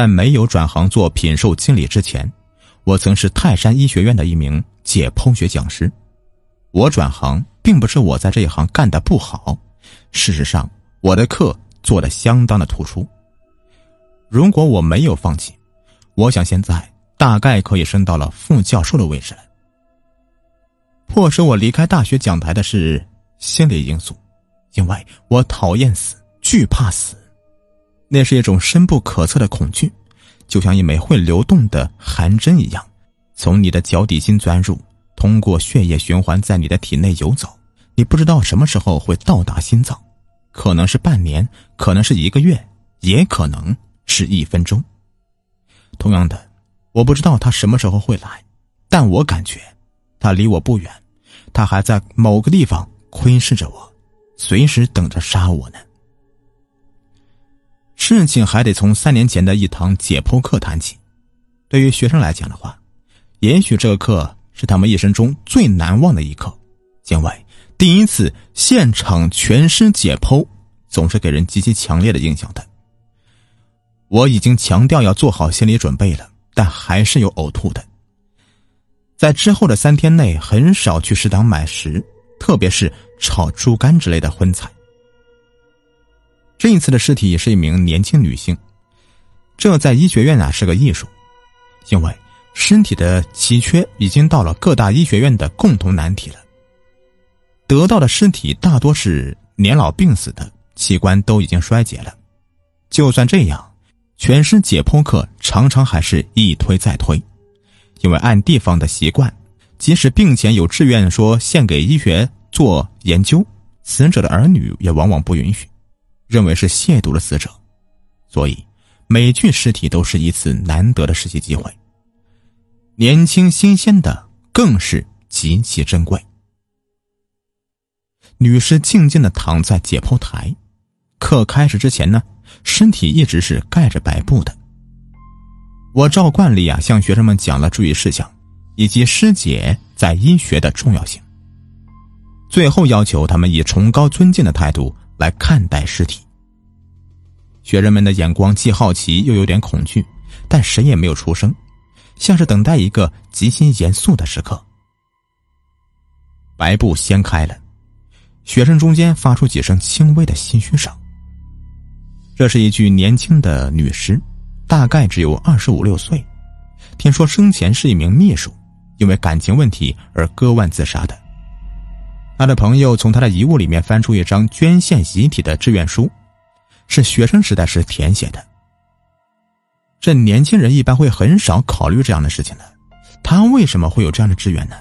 在没有转行做品售经理之前，我曾是泰山医学院的一名解剖学讲师。我转行并不是我在这一行干的不好，事实上我的课做的相当的突出。如果我没有放弃，我想现在大概可以升到了副教授的位置了。迫使我离开大学讲台的是心理因素，因为我讨厌死，惧怕死。那是一种深不可测的恐惧，就像一枚会流动的寒针一样，从你的脚底心钻入，通过血液循环在你的体内游走。你不知道什么时候会到达心脏，可能是半年，可能是一个月，也可能是一分钟。同样的，我不知道他什么时候会来，但我感觉他离我不远，他还在某个地方窥视着我，随时等着杀我呢。事情还得从三年前的一堂解剖课谈起。对于学生来讲的话，也许这个课是他们一生中最难忘的一课，因为第一次现场全尸解剖总是给人极其强烈的印象的。我已经强调要做好心理准备了，但还是有呕吐的。在之后的三天内，很少去食堂买食，特别是炒猪肝之类的荤菜。这一次的尸体也是一名年轻女性，这在医学院啊是个艺术，因为身体的奇缺已经到了各大医学院的共同难题了。得到的尸体大多是年老病死的，器官都已经衰竭了。就算这样，全尸解剖课常常还是一推再推，因为按地方的习惯，即使病前有志愿说献给医学做研究，死者的儿女也往往不允许。认为是亵渎了死者，所以每具尸体都是一次难得的实习机会。年轻新鲜的更是极其珍贵。女士静静的躺在解剖台，课开始之前呢，身体一直是盖着白布的。我照惯例啊，向学生们讲了注意事项，以及尸检在医学的重要性。最后要求他们以崇高尊敬的态度。来看待尸体，学生们的眼光既好奇又有点恐惧，但谁也没有出声，像是等待一个极其严肃的时刻。白布掀开了，学生中间发出几声轻微的唏嘘声。这是一具年轻的女尸，大概只有二十五六岁，听说生前是一名秘书，因为感情问题而割腕自杀的。他的朋友从他的遗物里面翻出一张捐献遗体的志愿书，是学生时代时填写的。这年轻人一般会很少考虑这样的事情的，他为什么会有这样的志愿呢？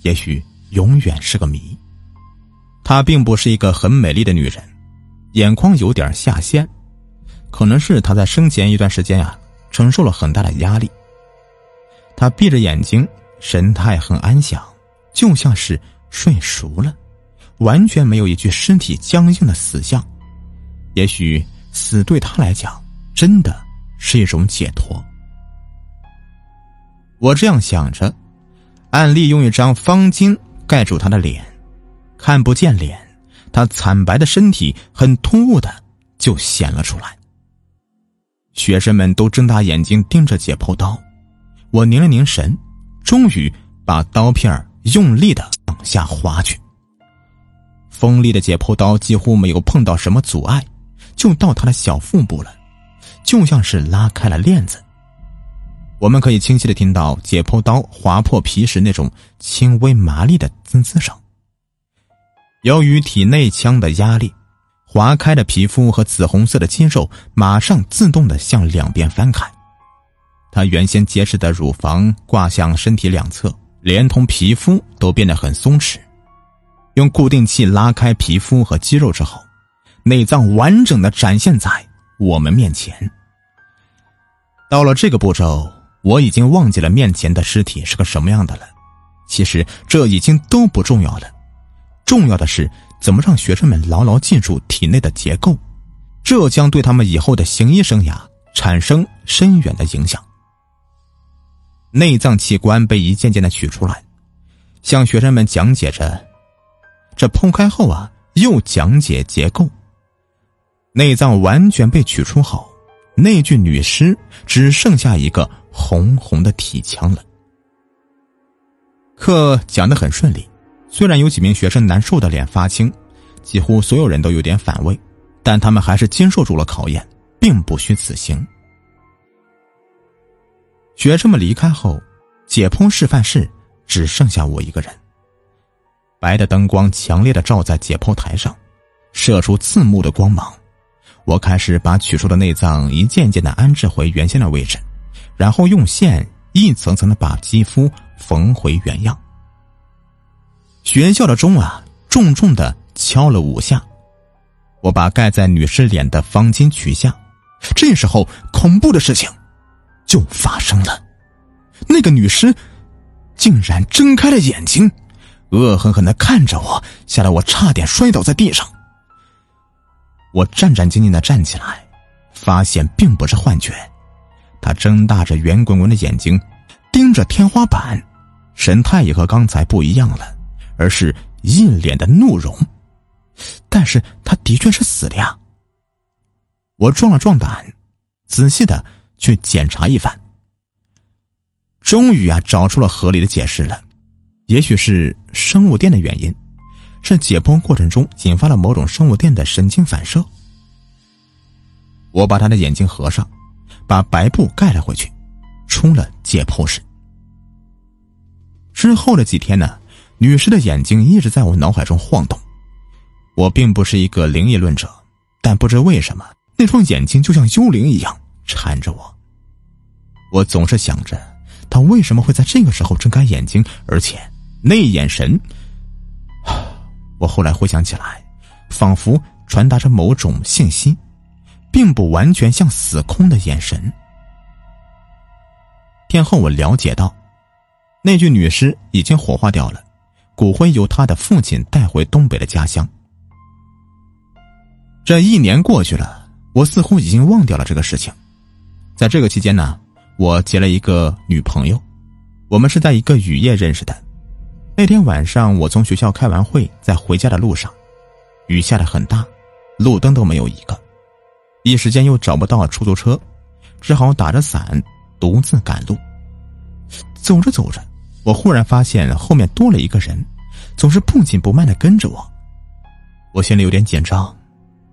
也许永远是个谜。她并不是一个很美丽的女人，眼眶有点下陷，可能是她在生前一段时间呀承受了很大的压力。她闭着眼睛，神态很安详，就像是。睡熟了，完全没有一具身体僵硬的死相。也许死对他来讲真的是一种解脱。我这样想着，暗利用一张方巾盖住他的脸，看不见脸，他惨白的身体很突兀的就显了出来。学生们都睁大眼睛盯着解剖刀，我凝了凝神，终于把刀片用力的。下滑去，锋利的解剖刀几乎没有碰到什么阻碍，就到他的小腹部了，就像是拉开了链子。我们可以清晰的听到解剖刀划破皮时那种轻微麻利的滋滋声。由于体内腔的压力，划开的皮肤和紫红色的肌肉马上自动的向两边翻开，他原先结实的乳房挂向身体两侧。连同皮肤都变得很松弛，用固定器拉开皮肤和肌肉之后，内脏完整的展现在我们面前。到了这个步骤，我已经忘记了面前的尸体是个什么样的了。其实这已经都不重要了，重要的是怎么让学生们牢牢记住体内的结构，这将对他们以后的行医生涯产生深远的影响。内脏器官被一件件的取出来，向学生们讲解着。这剖开后啊，又讲解结构。内脏完全被取出后，那具女尸只剩下一个红红的体腔了。课讲得很顺利，虽然有几名学生难受的脸发青，几乎所有人都有点反胃，但他们还是经受住了考验，并不虚此行。学生们离开后，解剖示范室只剩下我一个人。白的灯光强烈的照在解剖台上，射出刺目的光芒。我开始把取出的内脏一件件的安置回原先的位置，然后用线一层层的把肌肤缝回原样。学校的钟啊，重重的敲了五下。我把盖在女尸脸的方巾取下，这时候恐怖的事情就发生了，那个女尸竟然睁开了眼睛，恶狠狠的看着我，吓得我差点摔倒在地上。我战战兢兢的站起来，发现并不是幻觉。他睁大着圆滚滚的眼睛，盯着天花板，神态也和刚才不一样了，而是一脸的怒容。但是他的确是死了呀。我壮了壮胆，仔细的去检查一番。终于啊，找出了合理的解释了，也许是生物电的原因。是解剖过程中引发了某种生物电的神经反射。我把他的眼睛合上，把白布盖了回去，出了解剖室。之后的几天呢，女士的眼睛一直在我脑海中晃动。我并不是一个灵异论者，但不知为什么，那双眼睛就像幽灵一样缠着我。我总是想着，他为什么会在这个时候睁开眼睛，而且那眼神。我后来回想起来，仿佛传达着某种信息，并不完全像死空的眼神。天后，我了解到，那具女尸已经火化掉了，骨灰由她的父亲带回东北的家乡。这一年过去了，我似乎已经忘掉了这个事情。在这个期间呢，我结了一个女朋友，我们是在一个雨夜认识的。那天晚上，我从学校开完会，在回家的路上，雨下的很大，路灯都没有一个，一时间又找不到出租车，只好打着伞独自赶路。走着走着，我忽然发现后面多了一个人，总是不紧不慢的跟着我。我心里有点紧张，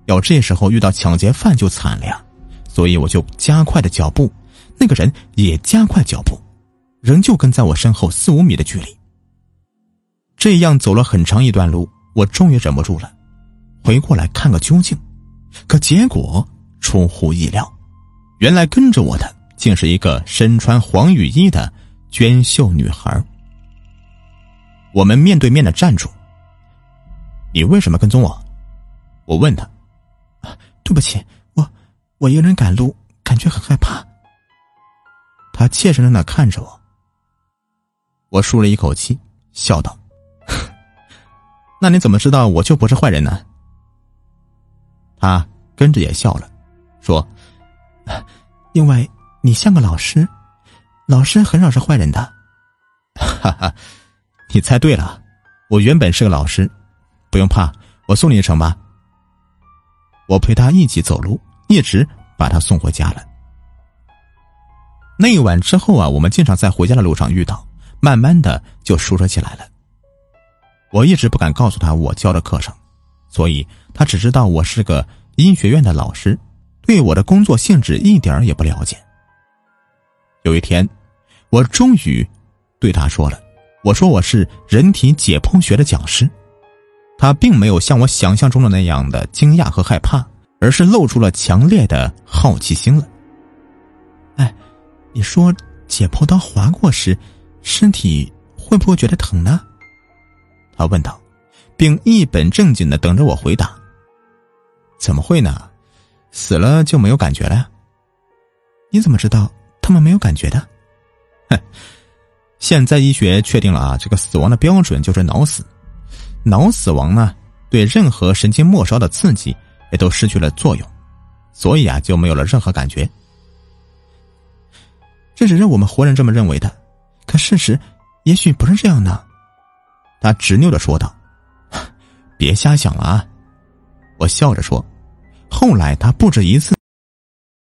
要这时候遇到抢劫犯就惨了呀，所以我就加快了脚步，那个人也加快脚步，仍旧跟在我身后四五米的距离。这样走了很长一段路，我终于忍不住了，回过来看个究竟。可结果出乎意料，原来跟着我的竟是一个身穿黄雨衣的娟秀女孩。我们面对面的站住。你为什么跟踪我？我问他。对不起，我我一个人赶路，感觉很害怕。他怯生生的看着我。我舒了一口气，笑道。那你怎么知道我就不是坏人呢？他跟着也笑了，说：“因为你像个老师，老师很少是坏人的。”哈哈，你猜对了，我原本是个老师，不用怕，我送你一程吧。我陪他一起走路，一直把他送回家了。那一晚之后啊，我们经常在回家的路上遇到，慢慢的就熟识起来了。我一直不敢告诉他我教的课程，所以他只知道我是个医学院的老师，对我的工作性质一点也不了解。有一天，我终于对他说了：“我说我是人体解剖学的讲师。”他并没有像我想象中的那样的惊讶和害怕，而是露出了强烈的好奇心了。哎，你说解剖刀划过时，身体会不会觉得疼呢？他问道，并一本正经的等着我回答。怎么会呢？死了就没有感觉了？你怎么知道他们没有感觉的？哼，现在医学确定了啊，这个死亡的标准就是脑死。脑死亡呢，对任何神经末梢的刺激也都失去了作用，所以啊，就没有了任何感觉。这只是我们活人这么认为的，可事实也许不是这样的。他执拗的说道：“ 别瞎想了啊！”我笑着说：“后来他不止一次。”